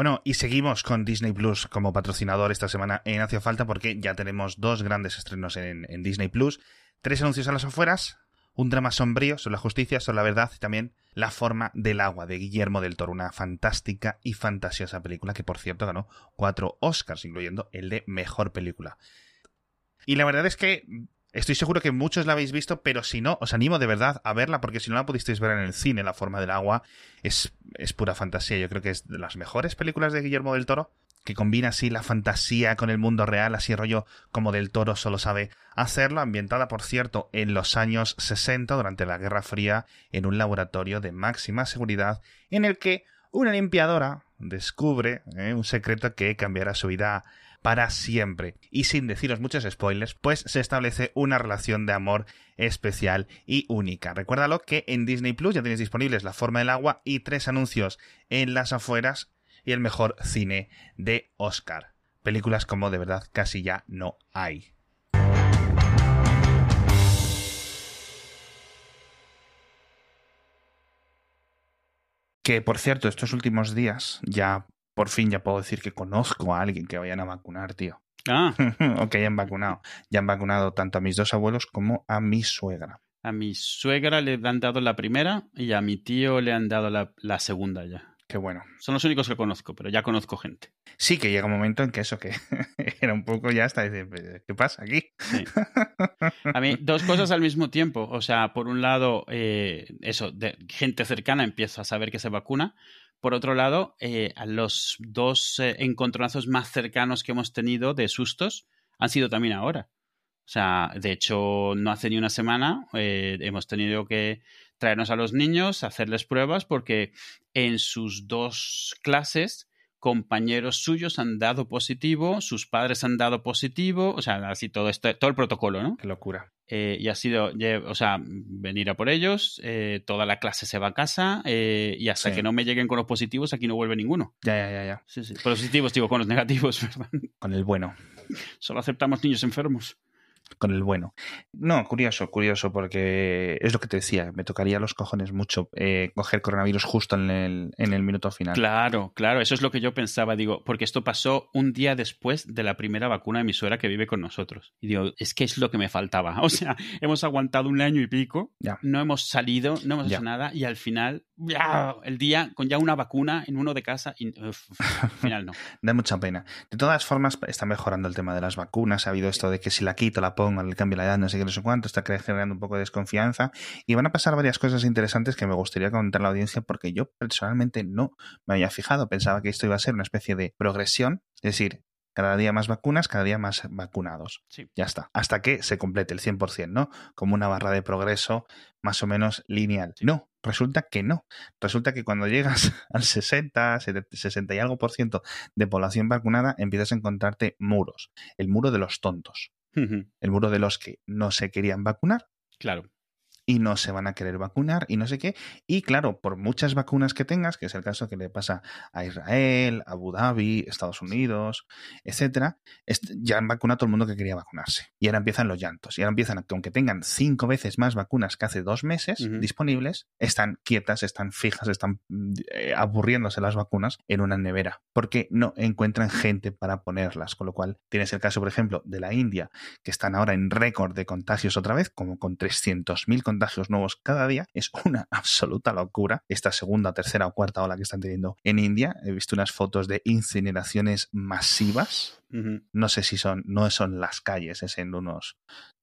Bueno, y seguimos con Disney Plus como patrocinador esta semana en Hacia Falta porque ya tenemos dos grandes estrenos en, en Disney Plus, tres anuncios a las afueras, un drama sombrío sobre la justicia, sobre la verdad y también La forma del agua de Guillermo del Toro, una fantástica y fantasiosa película que por cierto ganó cuatro Oscars, incluyendo el de Mejor Película. Y la verdad es que Estoy seguro que muchos la habéis visto, pero si no, os animo de verdad a verla, porque si no la pudisteis ver en el cine, La forma del agua, es, es pura fantasía. Yo creo que es de las mejores películas de Guillermo del Toro, que combina así la fantasía con el mundo real, así rollo como del Toro solo sabe hacerlo, ambientada, por cierto, en los años 60, durante la Guerra Fría, en un laboratorio de máxima seguridad, en el que una limpiadora descubre eh, un secreto que cambiará su vida para siempre. Y sin deciros muchos spoilers, pues se establece una relación de amor especial y única. Recuérdalo que en Disney Plus ya tenéis disponibles La forma del agua y tres anuncios en las afueras y el mejor cine de Oscar. Películas como de verdad casi ya no hay. Que por cierto, estos últimos días ya por fin ya puedo decir que conozco a alguien que vayan a vacunar, tío. Ah. o que hayan vacunado. Ya han vacunado tanto a mis dos abuelos como a mi suegra. A mi suegra le han dado la primera y a mi tío le han dado la, la segunda ya. Qué bueno. Son los únicos que conozco, pero ya conozco gente. Sí, que llega un momento en que eso, que era un poco ya hasta decir, ¿qué pasa aquí? Sí. A mí, dos cosas al mismo tiempo. O sea, por un lado, eh, eso, de gente cercana empieza a saber que se vacuna. Por otro lado, eh, los dos eh, encontronazos más cercanos que hemos tenido de sustos han sido también ahora. O sea, de hecho, no hace ni una semana hemos tenido que traernos a los niños, hacerles pruebas, porque en sus dos clases compañeros suyos han dado positivo, sus padres han dado positivo, o sea, así todo esto, todo el protocolo, ¿no? Qué locura. Eh, y ha sido, o sea, venir a por ellos, eh, toda la clase se va a casa eh, y hasta Sí. que no me lleguen con los positivos aquí no vuelve ninguno. Ya, ya, ya, ya. Sí, sí. Positivos, digo, con los negativos, ¿verdad? Con el bueno. Solo aceptamos niños enfermos. Con el bueno. No, curioso, curioso, porque es lo que te decía. Me tocaría los cojones mucho eh, coger coronavirus justo en el, en el minuto final. Claro, claro, eso es lo que yo pensaba, digo, porque esto pasó un día después de la primera vacuna de mi suegra que vive con nosotros. Y digo, es que es lo que me faltaba. O sea, hemos aguantado un año y pico, Ya. no hemos salido, no hemos Ya. hecho nada y al final, ya, el día con ya una vacuna en uno de casa y uf, al final no. Da mucha pena. De todas formas, está mejorando el tema de las vacunas. Ha habido esto de que si la quito, la pongo, le cambio la edad, no sé qué, no sé cuánto, está generando un poco de desconfianza. Y van a pasar varias cosas interesantes que me gustaría contar a la audiencia porque yo personalmente no me había fijado. Pensaba que esto iba a ser una especie de progresión, es decir, cada día más vacunas, cada día más vacunados. Sí. Ya está. Hasta que se complete el 100%, ¿no? Como una barra de progreso más o menos lineal. No, resulta que no. Resulta que cuando llegas al 60, 70, 60 y algo por ciento de población vacunada, empiezas a encontrarte muros. El muro de los tontos. El muro de los que no se querían vacunar claro. Y no se van a querer vacunar y no sé qué. Y claro, por muchas vacunas que tengas, que es el caso que le pasa a Israel, a Abu Dhabi, Estados Unidos, etcétera, ya han vacunado a todo el mundo que quería vacunarse. Y ahora empiezan los llantos. Y ahora empiezan, a que aunque tengan cinco veces más vacunas que hace dos meses disponibles, están quietas, están fijas, están eh, aburriéndose las vacunas en una nevera. Porque no encuentran gente para ponerlas. Con lo cual, tienes el caso, por ejemplo, de la India, que están ahora en récord de contagios otra vez, como con 300.000 contagios nuevos cada día. Es una absoluta locura esta segunda, tercera o cuarta ola que están teniendo en India. He visto unas fotos de incineraciones masivas. No sé si son, no son las calles, es en unos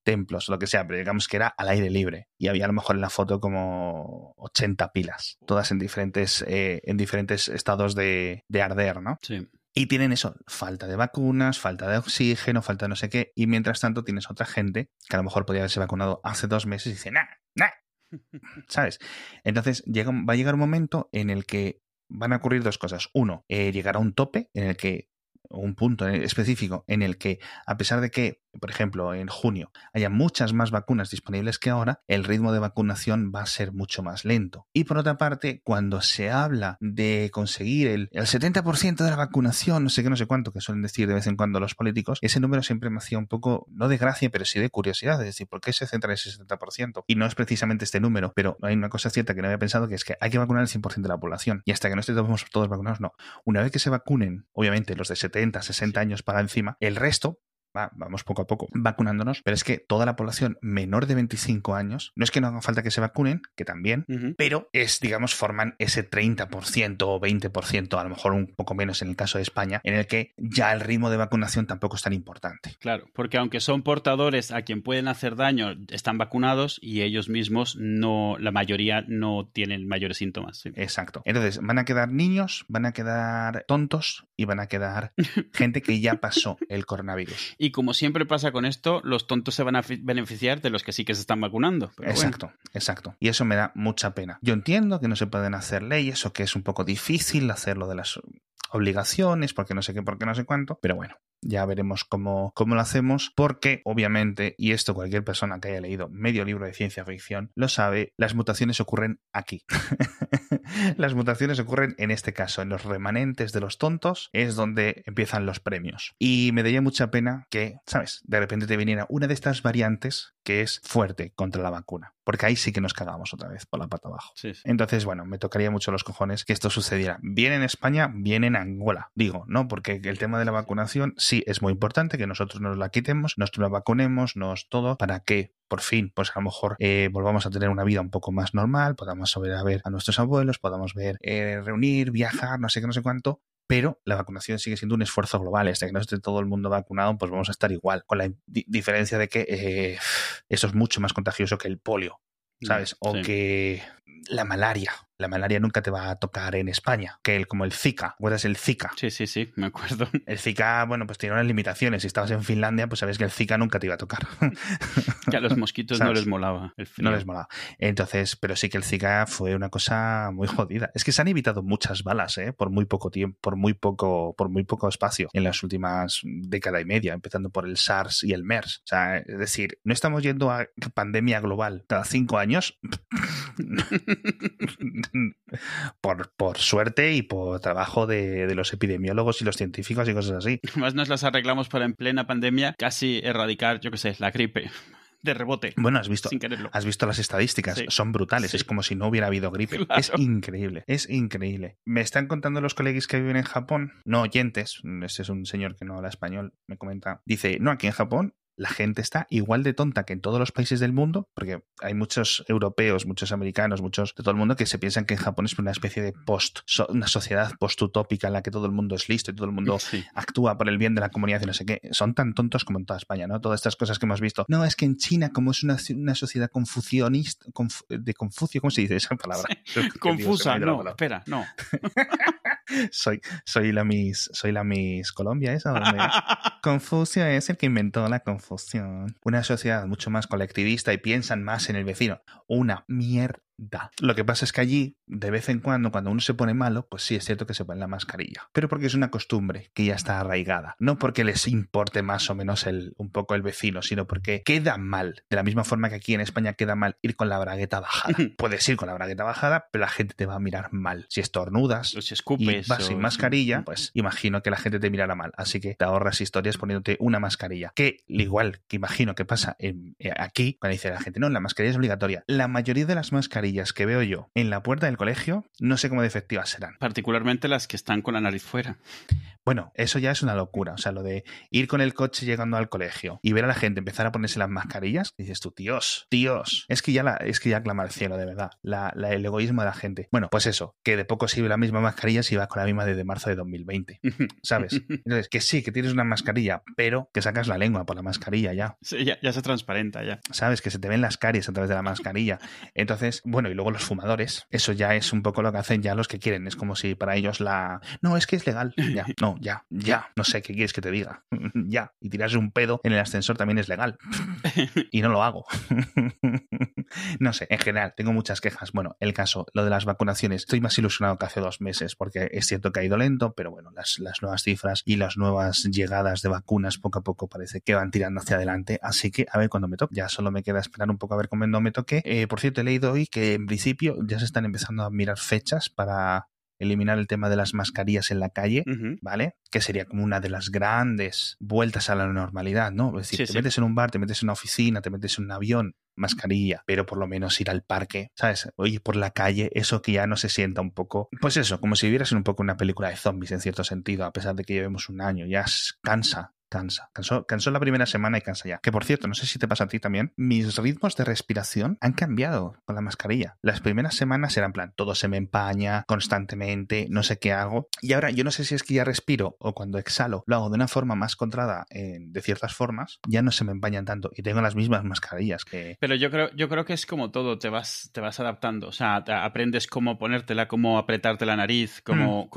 templos, lo que sea, pero digamos que era al aire libre. Y había a lo mejor en la foto como 80 pilas, todas en diferentes, eh, en diferentes estados de, de arder, ¿no? Sí. Y tienen eso, falta de vacunas, falta de oxígeno, falta de no sé qué. Y mientras tanto tienes otra gente que a lo mejor podría haberse vacunado hace dos meses y dice, nah, nah, ¿sabes? Entonces llega, va a llegar un momento en el que van a ocurrir dos cosas. Uno, eh, llegará un tope en el que, un punto específico en el que, a pesar de que por ejemplo, en junio, haya muchas más vacunas disponibles que ahora, el ritmo de vacunación va a ser mucho más lento. Y por otra parte, cuando se habla de conseguir el, el 70% de la vacunación, no sé qué, no sé cuánto, que suelen decir de vez en cuando los políticos, ese número siempre me hacía un poco, no de gracia, pero sí de curiosidad, es decir, ¿por qué se centra en ese 70%? Y no es precisamente este número, pero hay una cosa cierta que no había pensado, que es que hay que vacunar el 100% de la población. Y hasta que no estemos todos vacunados, no. Una vez que se vacunen, obviamente los de 70, 60 años para encima, el resto vamos poco a poco vacunándonos, pero es que toda la población menor de 25 años, no es que no haga falta que se vacunen, que también, pero es, digamos, forman ese 30% o 20%, a lo mejor un poco menos en el caso de España, en el que ya el ritmo de vacunación tampoco es tan importante. Claro, porque aunque son portadores a quien pueden hacer daño, están vacunados y ellos mismos no, la mayoría no tienen mayores síntomas. Exacto. Entonces, van a quedar niños, van a quedar tontos y van a quedar gente que ya pasó el coronavirus. Y como siempre pasa con esto, los tontos se van a beneficiar de los que sí que se están vacunando. exacto, exacto. Y eso me da mucha pena. Yo entiendo que no se pueden hacer leyes o que es un poco difícil hacerlo de las obligaciones, porque no sé qué, porque no sé cuánto, pero bueno, ya veremos cómo, cómo, lo hacemos, porque obviamente, y esto cualquier persona que haya leído medio libro de ciencia ficción lo sabe, las mutaciones ocurren aquí. las mutaciones ocurren en este caso, en los remanentes de los tontos, es donde empiezan los premios. Y me daría mucha pena que, ¿sabes? De repente te viniera una de estas variantes que es fuerte contra la vacuna. Porque ahí sí que nos cagamos otra vez por la pata abajo. Entonces, bueno, me tocaría mucho los cojones que esto sucediera. Bien en España, bien en Angola. Digo, ¿no? Porque el tema de la vacunación sí es muy importante que nosotros nos la quitemos, nos la vacunemos, nos todo, para que por fin, pues a lo mejor eh, volvamos a tener una vida un poco más normal, podamos saber a ver a nuestros abuelos, podamos ver, eh, reunir, viajar, no sé qué, no sé cuánto, pero la vacunación sigue siendo un esfuerzo global. Hasta que no esté todo el mundo vacunado, pues vamos a estar igual, con la diferencia de que eh, eso es mucho más contagioso que el polio, ¿sabes? O que la malaria la malaria nunca te va a tocar en España, que el, como el Zika, ¿recuerdas el Zika? Sí, sí, sí, me acuerdo. El Zika, bueno, pues tiene unas limitaciones. Si estabas en Finlandia, pues sabes que el Zika nunca te iba a tocar. que a los mosquitos no les molaba el No les molaba. Entonces, pero sí que el Zika fue una cosa muy jodida. Es que se han evitado muchas balas, ¿eh? Por muy poco tiempo, por muy poco, por muy poco espacio en las últimas década y media, empezando por el SARS y el MERS. O sea, es decir, no estamos yendo a pandemia global cada cinco años. por, por suerte y por trabajo de, los epidemiólogos y los científicos y cosas así. Más nos las arreglamos para en plena pandemia casi erradicar, yo qué sé, la gripe de rebote. Bueno, has visto, has visto las estadísticas, son brutales, es como si no hubiera habido gripe. Es increíble, es increíble. Me están contando los colegas que viven en Japón, no oyentes, este es un señor que no habla español, me comenta, dice, no, aquí en Japón la gente está igual de tonta que en todos los países del mundo, porque hay muchos europeos, muchos americanos, muchos de todo el mundo que se piensan que en Japón es una especie de post, una sociedad post-utópica en la que todo el mundo es listo y todo el mundo actúa por el bien de la comunidad y no sé qué. Son tan tontos como en toda España, ¿no? Todas estas cosas que hemos visto. No, es que en China, como es una, una sociedad confucionista, de Confucio, ¿cómo se dice esa palabra? Confusa, no, espera, no. soy, soy la Miss, soy la Miss Colombia, esa. Confucio es el que inventó la confusión una sociedad mucho más colectivista y piensan más en el vecino. Una mierda lo que pasa es que allí, de vez en cuando, cuando uno se pone malo, pues sí es cierto que se pone la mascarilla. Pero porque es una costumbre que ya está arraigada. No porque les importe más o menos el, un poco el vecino, sino porque queda mal. De la misma forma que aquí en España queda mal ir con la bragueta bajada. Puedes ir con la bragueta bajada, pero la gente te va a mirar mal. Si estornudas si escupes, y vas sin mascarilla, pues imagino que la gente te mirará mal. Así que te ahorras historias poniéndote una mascarilla. Que, igual que imagino que pasa en, eh, aquí, cuando dice la gente, no, la mascarilla es obligatoria. La mayoría de las mascarillas que veo yo en la puerta del colegio, no sé cómo de efectivas serán. Particularmente las que están con la nariz fuera. Bueno, eso ya es una locura. O sea, lo de ir con el coche llegando al colegio y ver a la gente empezar a ponerse las mascarillas, dices tú, Dios, Dios. Es que ya la, es que ya clama al cielo, de verdad. La, el egoísmo de la gente. Bueno, pues eso, que de poco sirve la misma mascarilla si vas con la misma desde marzo de 2020. ¿Sabes? Entonces, que sí, que tienes una mascarilla, pero que sacas la lengua por la mascarilla ya. Sí, ya, ya se transparenta ya. ¿Sabes? Que se te ven las caries a través de la mascarilla. Entonces, bueno, y luego los fumadores, eso ya es un poco lo que hacen ya los que quieren. Es como si para ellos la. No, es que es legal. Ya. No, ya, ya. No sé qué quieres que te diga. ya. Y tirarse un pedo en el ascensor también es legal. y no lo hago. no sé, en general, tengo muchas quejas. Bueno, el caso, lo de las vacunaciones, estoy más ilusionado que hace dos meses, porque es cierto que ha ido lento, pero bueno, las, las nuevas cifras y las nuevas llegadas de vacunas poco a poco parece que van tirando hacia adelante. Así que a ver cuando me toque. Ya solo me queda esperar un poco a ver cuándo me toque. Eh, por cierto, he leído hoy que en principio ya se están empezando a mirar fechas para eliminar el tema de las mascarillas en la calle, ¿vale? Que sería como una de las grandes vueltas a la normalidad, ¿no? Es decir, te metes en un bar, te metes en una oficina, te metes en un avión, mascarilla, pero por lo menos ir al parque, ¿sabes? Oye, por la calle, eso que ya no se sienta un poco, pues eso, como si vivieras en un poco una película de zombies en cierto sentido, a pesar de que llevemos un año, ya cansa, cansa. Cansó, cansó la primera semana y cansa ya. Que por cierto, no sé si te pasa a ti también, mis ritmos de respiración han cambiado con la mascarilla. Las primeras semanas eran plan, todo se me empaña constantemente, no sé qué hago. Y ahora yo no sé si es que ya respiro o cuando exhalo lo hago de una forma más controlada de ciertas formas, ya no se me empañan tanto y tengo las mismas mascarillas que... Pero yo creo, yo creo que es como todo, te vas, te vas adaptando. O sea, aprendes cómo ponértela, cómo apretarte la nariz, cómo,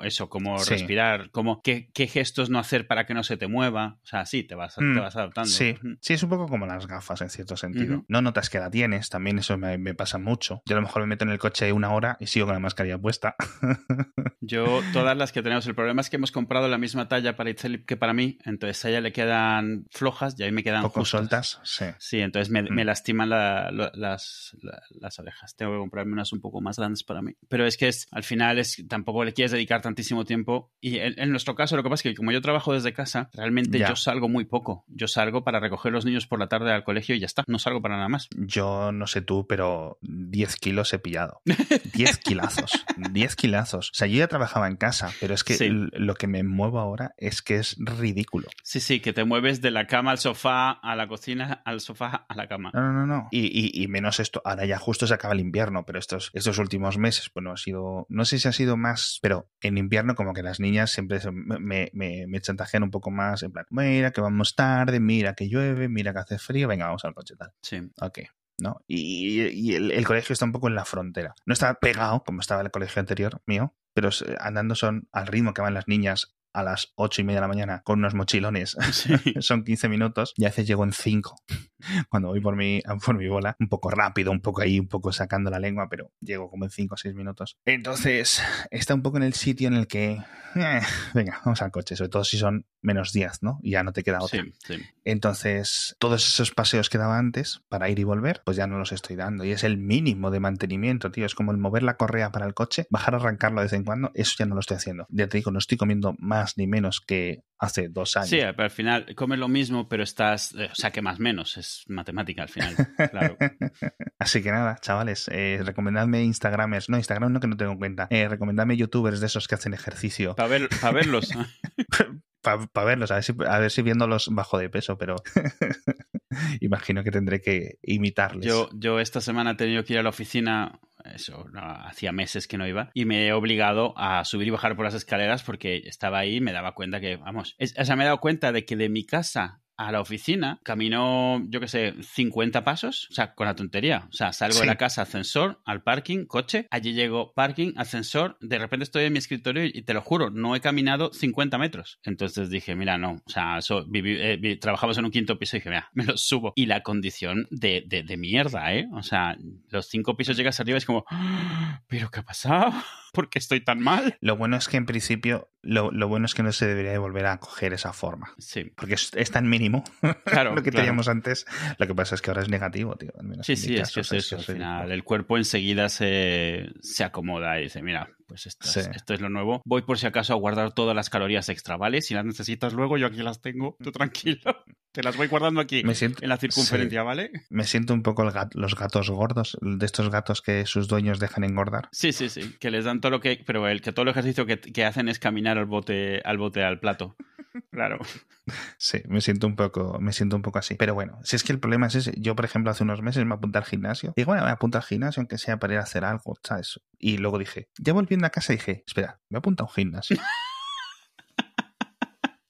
mm. eso, cómo respirar, cómo qué, qué gestos no hacer para que no se te mueva. O sea, sí, te vas, te mm, vas adaptando. Sí. sí, es un poco como las gafas en cierto sentido. No notas que la tienes, también eso me, me, pasa mucho. Yo a lo mejor me meto en el coche una hora y sigo con la mascarilla puesta. Yo, todas las que tenemos, el problema es que hemos comprado la misma talla para Itzel que para mí, entonces a ella le quedan flojas y a mí me quedan poco sueltas. Sí. Sí, entonces me, me mm. lastiman las, las orejas. Tengo que comprarme unas un poco más grandes para mí. Pero es que es, al final es tampoco le quieres dedicar tantísimo tiempo. Y en, en nuestro caso, lo que pasa es que como yo trabajo desde casa, realmente yo salgo muy poco. Yo salgo para recoger los niños por la tarde al colegio y ya está. No salgo para nada más. Yo no sé tú, pero 10 kilos he pillado. 10 kilazos. 10 kilazos. O sea, yo ya trabajaba en casa, pero es que lo que me muevo ahora es que es ridículo. Sí, sí, que te mueves de la cama al sofá, a la cocina, al sofá, a la cama. No, no, no. no. Y, y, menos esto. Ahora ya justo se acaba el invierno, pero estos, estos últimos meses, bueno, ha sido. No sé si ha sido más, pero en invierno, como que las niñas siempre me, me, me chantajean un poco más, en plan, mira que vamos tarde, mira que llueve, mira que hace frío, venga, vamos al coche tal. Sí. Ok. ¿no? Y, el, colegio está un poco en la frontera. No está pegado, como estaba el colegio anterior mío, pero andando son al ritmo que van las niñas a las ocho y media de la mañana con unos mochilones. son 15 minutos y a veces llego en 5 cuando voy por mi, por mi bola. Un poco rápido, un poco ahí, un poco sacando la lengua, pero llego como en 5 o 6 minutos. Entonces, está un poco en el sitio en el que, eh, venga, vamos al coche, sobre todo si son menos 10, ¿no? Y ya no te queda otra. Entonces, todos esos paseos que daba antes para ir y volver, pues ya no los estoy dando. Y es el mínimo de mantenimiento, tío. Es como el mover la correa para el coche, bajar a arrancarlo de vez en cuando, eso ya no lo estoy haciendo. Ya te digo, no estoy comiendo más ni menos que hace dos años. Sí, pero al final comes lo mismo, pero estás, eh, o sea, que más menos, es matemática al final, claro. Así que nada, chavales, eh, recomendadme Instagramers, no, Instagram no que no tengo en cuenta, eh, recomendadme youtubers de esos que hacen ejercicio. Para ver, verlos. Para verlos, a ver, si, a ver si viéndolos bajo de peso, pero imagino que tendré que imitarles. Yo, yo esta semana he tenido que ir a la oficina eso, hacía meses que no iba, y me he obligado a subir y bajar por las escaleras porque estaba ahí y me daba cuenta que, vamos, o sea, me he dado cuenta de que de mi casa a la oficina, camino, yo qué sé, 50 pasos, o sea, con la tontería. O sea, salgo de la casa, ascensor, al parking, coche, allí llego, parking, ascensor, de repente estoy en mi escritorio y te lo juro, no he caminado 50 metros. Entonces dije, mira, no, o sea, eh, trabajamos en un quinto piso y dije, mira, me lo subo. Y la condición de, de, mierda, ¿eh? O sea, los cinco pisos llegas arriba y es como, ¡Ah! ¿pero qué ha pasado? ¿Por qué estoy tan mal? Lo bueno es que en principio, lo, bueno es que no se debería volver a coger esa forma. Sí. Porque es, tan mínimo claro, lo que teníamos antes. Lo que pasa es que ahora es negativo, tío. sí, sí, es que es eso. al final, el cuerpo enseguida se, se acomoda y dice, mira, pues esto, esto, es lo nuevo. Voy por si acaso a guardar todas las calorías extra, ¿vale? Si las necesitas luego, yo aquí las tengo, tú tranquilo. Te las voy guardando aquí en la circunferencia, ¿vale? Me siento un poco los gatos gordos, de estos gatos que sus dueños dejan engordar. Sí, sí, sí, que les dan todo lo que... Pero el que todo el ejercicio que, que hacen es caminar al bote, al bote, al plato. Claro. Sí, me siento un poco, me siento un poco así. Pero bueno, si es que el problema es ese. Yo, por ejemplo, hace unos meses me apunté al gimnasio. Y bueno, me apunto al gimnasio, aunque sea para ir a hacer algo, ¿sabes? Y luego dije, ya volviendo a casa dije, espera, me apunto a un gimnasio.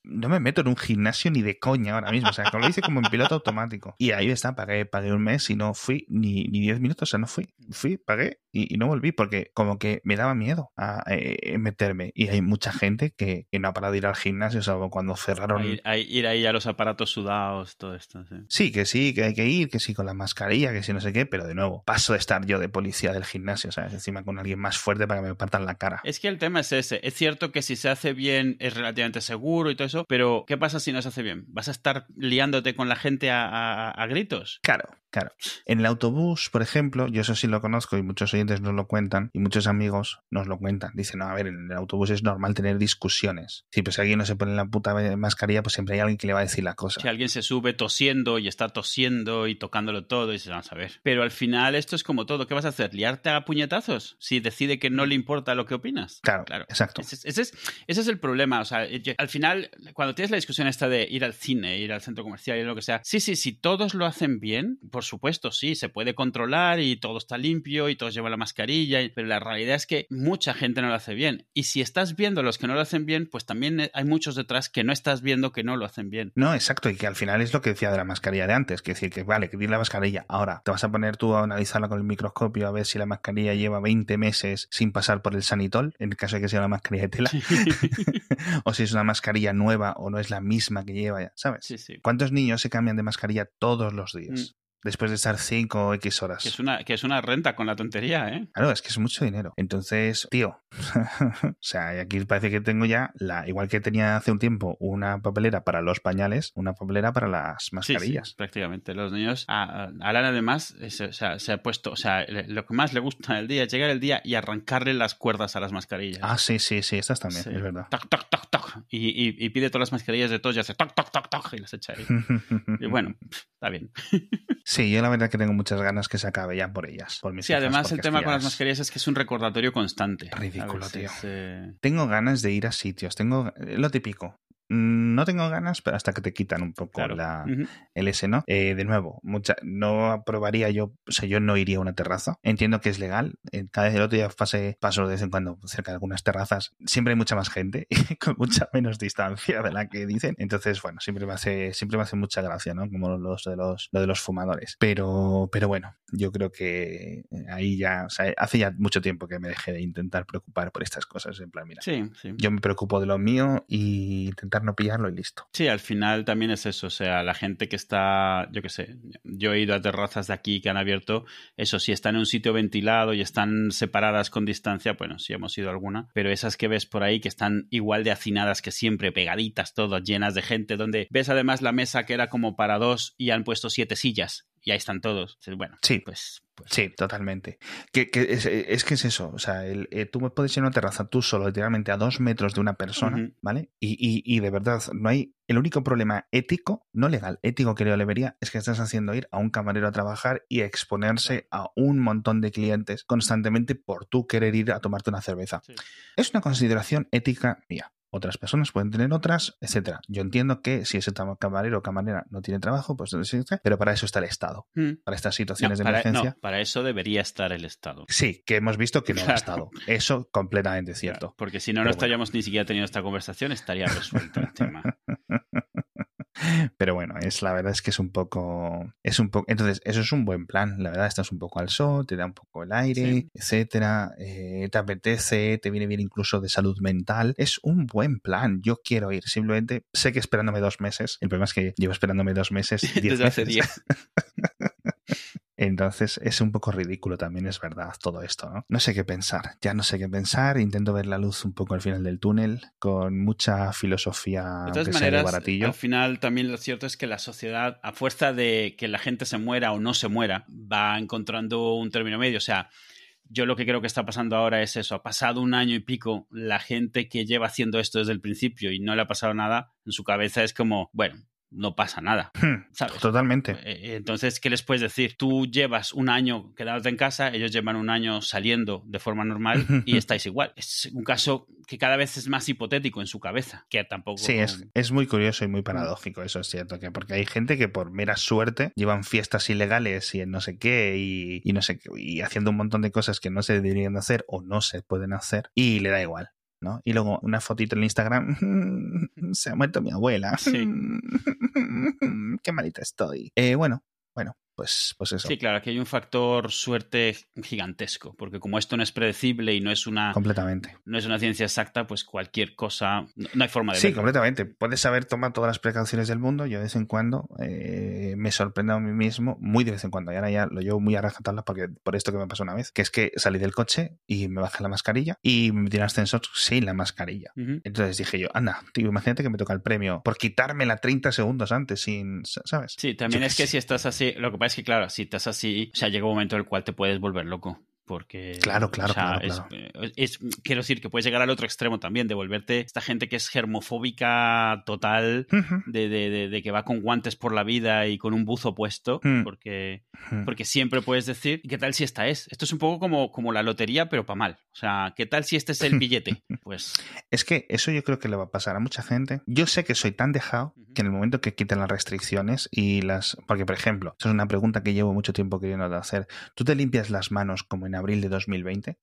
no me meto en un gimnasio ni de coña ahora mismo. O sea, lo hice como en piloto automático. Y ahí está, pagué, pagué un mes y no fui ni, ni 10 minutos. O sea, no fui. Fui, pagué y, no volví porque como que me daba miedo a, eh, meterme. Y hay mucha gente que, no ha parado de ir al gimnasio, salvo cuando cerraron. Ir, ir, ahí a los aparatos sudados, todo esto. Sí. sí, que sí, que hay que ir, que sí con la mascarilla, que sí no sé qué, pero de nuevo, paso de estar yo de policía del gimnasio, ¿sabes? Encima con alguien más fuerte para que me partan la cara. Es que el tema es ese. Es cierto que si se hace bien es relativamente seguro y todo eso, pero ¿qué pasa si no se hace bien? ¿Vas a estar liándote con la gente a gritos? Claro, Claro. En el autobús, por ejemplo, yo eso sí lo conozco y muchos oyentes nos lo cuentan y muchos amigos nos lo cuentan. Dicen, no, a ver, en el autobús es normal tener discusiones. Si pues alguien no se pone la puta mascarilla, pues siempre hay alguien que le va a decir la cosa. Si alguien se sube tosiendo y está tosiendo y tocándolo todo, y se vamos a ver. Pero al final esto es como todo. ¿Qué vas a hacer? ¿Liarte a puñetazos? Si decide que no le importa lo que opinas. Claro, claro. Exacto. Ese, es, ese es el problema. O sea, al final, cuando tienes la discusión esta de ir al cine, ir al centro comercial y lo que sea, sí, sí, si todos lo hacen bien, por supuesto, sí, se puede controlar y todo está limpio y todos llevan la mascarilla, pero la realidad es que mucha gente no lo hace bien. Y si estás viendo los que no lo hacen bien, pues también hay muchos detrás que no estás viendo que no lo hacen bien. No, exacto, y que al final es lo que decía de la mascarilla de antes, que decir que vale, que tiene la mascarilla, ahora te vas a poner tú a analizarla con el microscopio a ver si la mascarilla lleva 20 meses sin pasar por el sanitol, en el caso de que sea una mascarilla de tela, o si es una mascarilla nueva o no es la misma que lleva, ¿sabes? Sí, sí. ¿Cuántos niños se cambian de mascarilla todos los días? Después de estar 5 o X horas. Que es, una, que es una renta con la tontería, ¿eh? Claro, es que es mucho dinero. Entonces, tío, o sea, aquí parece que tengo ya, la igual que tenía hace un tiempo, una papelera para los pañales, una papelera para las mascarillas. Sí, prácticamente. Los niños, a, Alan además, se, se, ha puesto, o sea, lo que más le gusta del día es llegar el día y arrancarle las cuerdas a las mascarillas. Ah, sí, sí, sí, estas también, es verdad. Toc, toc, toc, toc. Y, y, pide todas las mascarillas de todos y hace toc, toc, toc, toc y las echa ahí. y bueno, está bien. Sí, yo la verdad que tengo muchas ganas que se acabe ya por ellas. Por mis sí, además el tema con las mascarillas es que es un recordatorio constante. Ridículo, tío. Eh, tengo ganas de ir a sitios, tengo lo típico. Mm, no tengo ganas, pero hasta que te quitan un poco la, el S, ¿no? Eh, de nuevo, mucha, no aprobaría yo, o sea, yo no iría a una terraza. Entiendo que es legal. Eh, cada vez el otro día pase, paso de vez en cuando cerca de algunas terrazas. Siempre hay mucha más gente y con mucha menos distancia de la que dicen. Entonces, bueno, siempre me hace, siempre me hace mucha gracia, ¿no? Como los de los, lo de los fumadores. Pero, pero bueno, yo creo que ahí ya, o sea, hace ya mucho tiempo que me dejé de intentar preocupar por estas cosas. En plan, mira, sí, sí. yo me preocupo de lo mío y intentar no pillarlo y listo. Sí, al final también es eso, o sea, la gente que está, yo qué sé, yo he ido a terrazas de aquí que han abierto, eso, si están en un sitio ventilado y están separadas con distancia, bueno, sí hemos ido a alguna, pero esas que ves por ahí que están igual de hacinadas que siempre, pegaditas todas, llenas de gente, donde ves además la mesa que era como para dos y han puesto siete sillas y ahí están todos. Bueno, sí. pues, pues Sí, totalmente. Que, es, que es eso, o sea, el, eh, tú puedes ir a una terraza tú solo, literalmente a dos metros de una persona, ¿vale? Y, y, y, de verdad, no hay... El único problema ético, no legal, ético que yo le vería, es que estás haciendo ir a un camarero a trabajar y exponerse a un montón de clientes constantemente por tú querer ir a tomarte una cerveza. Es una consideración ética mía otras personas pueden tener otras, etcétera. Yo entiendo que si ese camarero o camarera no tiene trabajo, pues pero para eso está el Estado, mm. para estas situaciones de emergencia. para eso debería estar el Estado. Sí, que hemos visto que no ha estado. Eso completamente cierto. porque si no, no estaríamos ni siquiera teniendo esta conversación, estaría resuelto el tema. Pero bueno, es la verdad es que es un poco. Es un poco. Entonces, eso es un buen plan. La verdad, estás un poco al sol, te da un poco el aire, etcétera. Eh, te apetece, te viene bien incluso de salud mental. Es un buen plan. Yo quiero ir. Simplemente sé que esperándome dos meses. El problema es que llevo esperándome dos meses. Desde hace diez. Entonces es un poco ridículo también, es verdad, todo esto, ¿no? No sé qué pensar, ya no sé qué pensar, intento ver la luz un poco al final del túnel, con mucha filosofía. De todas maneras, baratillo. al final también lo cierto es que la sociedad, a fuerza de que la gente se muera o no se muera, va encontrando un término medio, o sea... Yo lo que creo que está pasando ahora es eso. Ha pasado un año y pico, la gente que lleva haciendo esto desde el principio y no le ha pasado nada, en su cabeza es como, bueno, no pasa nada. Hmm, ¿sabes? Totalmente. Eh, eh, entonces, ¿qué les puedes decir? Tú llevas un año quedándote en casa, ellos llevan un año saliendo de forma normal y estáis igual. Es un caso que cada vez es más hipotético en su cabeza, que tampoco... Sí, es, es muy curioso y muy paradójico, eso es cierto, que porque hay gente que por mera suerte llevan fiestas ilegales y en no sé qué y, y no sé qué, y haciendo un montón de cosas que no se deberían hacer o no se pueden hacer y le da igual. ¿No? Y luego una fotito en Instagram, se ha muerto mi abuela. Sí. Qué malita estoy. Eh, bueno, bueno, pues, pues eso. Sí, claro, aquí hay un factor suerte gigantesco, porque como esto no es predecible y no es una... Completamente. No es una ciencia exacta, pues cualquier cosa, no hay forma de... Sí, completamente. Puedes saber tomar todas las precauciones del mundo. Yo de vez en cuando eh, me sorprendo a mí mismo, muy de vez en cuando, y ahora ya lo llevo muy a rajatabla porque por esto que me pasó una vez, que es que salí del coche y me bajé la mascarilla y me metí en ascensor sin la mascarilla. Entonces dije yo, anda, tío, imagínate que me toca el premio por quitármela 30 segundos antes sin, ¿sabes? Sí, también es que si estás así, lo que pasa es que claro, si estás así, o sea, llega un momento en el cual te puedes volver loco porque claro, claro, claro, es, quiero decir que puedes llegar al otro extremo también, de volverte esta gente que es germofóbica total, de, de, de, que va con guantes por la vida y con un buzo puesto, mm. porque, porque siempre puedes decir, ¿qué tal si esta es? Esto es un poco como, como la lotería, pero para mal. O sea, ¿qué tal si este es el billete? Pues... Es que eso yo creo que le va a pasar a mucha gente. Yo sé que soy tan dejado que en el momento que quiten las restricciones y las... Porque, por ejemplo, eso es una pregunta que llevo mucho tiempo queriendo hacer. ¿Tú te limpias las manos como en abril de 2020?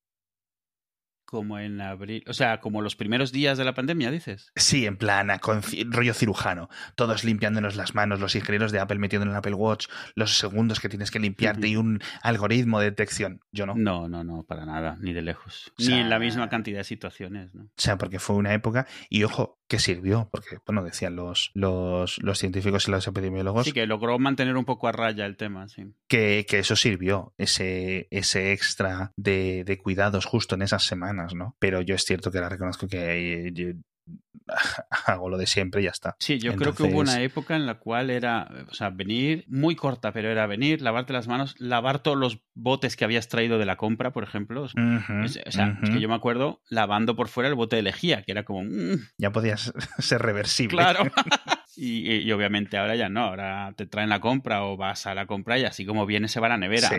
Como en abril, o sea, como los primeros días de la pandemia, dices. Sí, en plan, con rollo cirujano. Todos limpiándonos las manos, los ingenieros de Apple metiendo en el Apple Watch los segundos que tienes que limpiarte y un algoritmo de detección. Yo no. No, no, no, para nada, ni de lejos. ni en la misma cantidad de situaciones, ¿no? O sea, porque fue una época, y ojo, que sirvió, porque, bueno, decían los, los, los, científicos y los epidemiólogos. Sí, que logró mantener un poco a raya el tema, sí. Que, que eso sirvió, ese, ese extra de, de, cuidados justo en esas semanas, ¿no? Pero yo es cierto que ahora reconozco que hago lo de siempre y ya está. Sí, yo creo que hubo una época en la cual era, o sea, venir muy corta, pero era venir, lavarte las manos, lavar todos los botes que habías traído de la compra, por ejemplo. o sea, es que yo me acuerdo lavando por fuera el bote de lejía, que era como... Mm". Ya podías ser reversible. Claro. Y, obviamente ahora ya no, ahora te traen la compra o vas a la compra y así como viene se va a la nevera.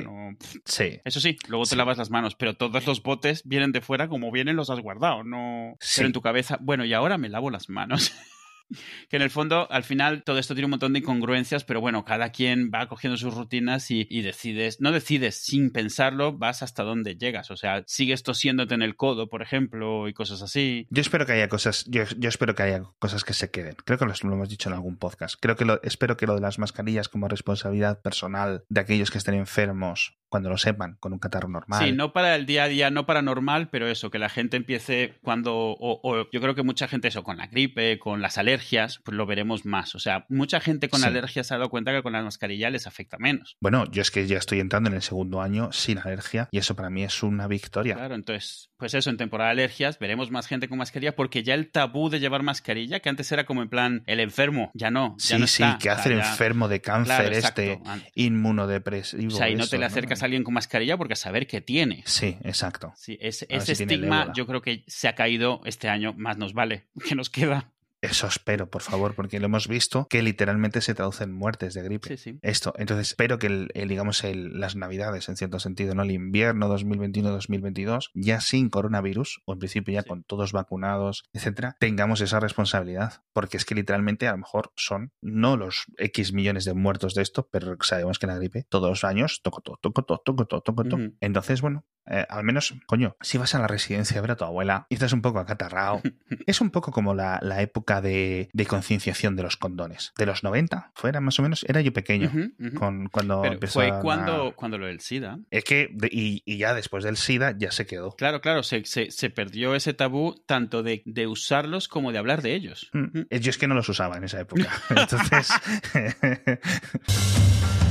Sí. Eso sí, luego te lavas las manos, pero todos los botes vienen de fuera como vienen los has guardado, no. Pero en tu cabeza, bueno, y ahora me lavo las manos. que en el fondo, al final, todo esto tiene un montón de incongruencias, pero bueno, cada quien va cogiendo sus rutinas y, decides, no decides sin pensarlo, vas hasta donde llegas. O sea, sigues tosiéndote en el codo, por ejemplo, y cosas así. Yo espero que haya cosas, yo, espero que haya cosas que se queden. Creo que lo, hemos dicho en algún podcast. Creo que lo, espero que lo de las mascarillas como responsabilidad personal de aquellos que estén enfermos cuando lo sepan, con un catarro normal. Sí, no para el día a día, no para normal, pero eso, que la gente empiece cuando, o, yo creo que mucha gente eso, con la gripe, con las alergias, pues lo veremos más. O sea, mucha gente con alergias se ha dado cuenta que con la mascarilla les afecta menos. Bueno, yo es que ya estoy entrando en el segundo año sin alergia y eso para mí es una victoria. Claro, entonces, pues eso, en temporada de alergias veremos más gente con mascarilla porque ya el tabú de llevar mascarilla, que antes era como en plan el enfermo, ya no. Ya sí, sí, que hace el enfermo de cáncer este inmunodepresivo. O sea, y no te le acercas a alguien con mascarilla porque a saber qué tiene. Sí, exacto. Sí, ese, estigma yo creo que se ha caído este año, más nos vale, que nos queda. Eso espero, por favor, porque lo hemos visto que literalmente se traducen muertes de gripe. Esto, entonces espero que, el, digamos, el, las navidades, en cierto sentido, no el invierno 2021-2022, ya sin coronavirus, o en principio ya con todos vacunados, etcétera, tengamos esa responsabilidad. Porque es que literalmente a lo mejor son no los X millones de muertos de esto, pero sabemos que la gripe todos los años toco todo, toco todo, toco todo, toco todo. Entonces, bueno, eh, al menos, coño, si vas a la residencia a ver a tu abuela y estás un poco acatarrado, es un poco como la, la época de, de, concienciación de los condones. De los 90, fuera más o menos, era yo pequeño Con, cuando. Fue cuando, cuando lo del SIDA. Es que, y, y, ya después del SIDA ya se quedó. Claro, claro, se, se, se perdió ese tabú tanto de, de, usarlos como de hablar de ellos. Mm. Yo es que no los usaba en esa época. Entonces.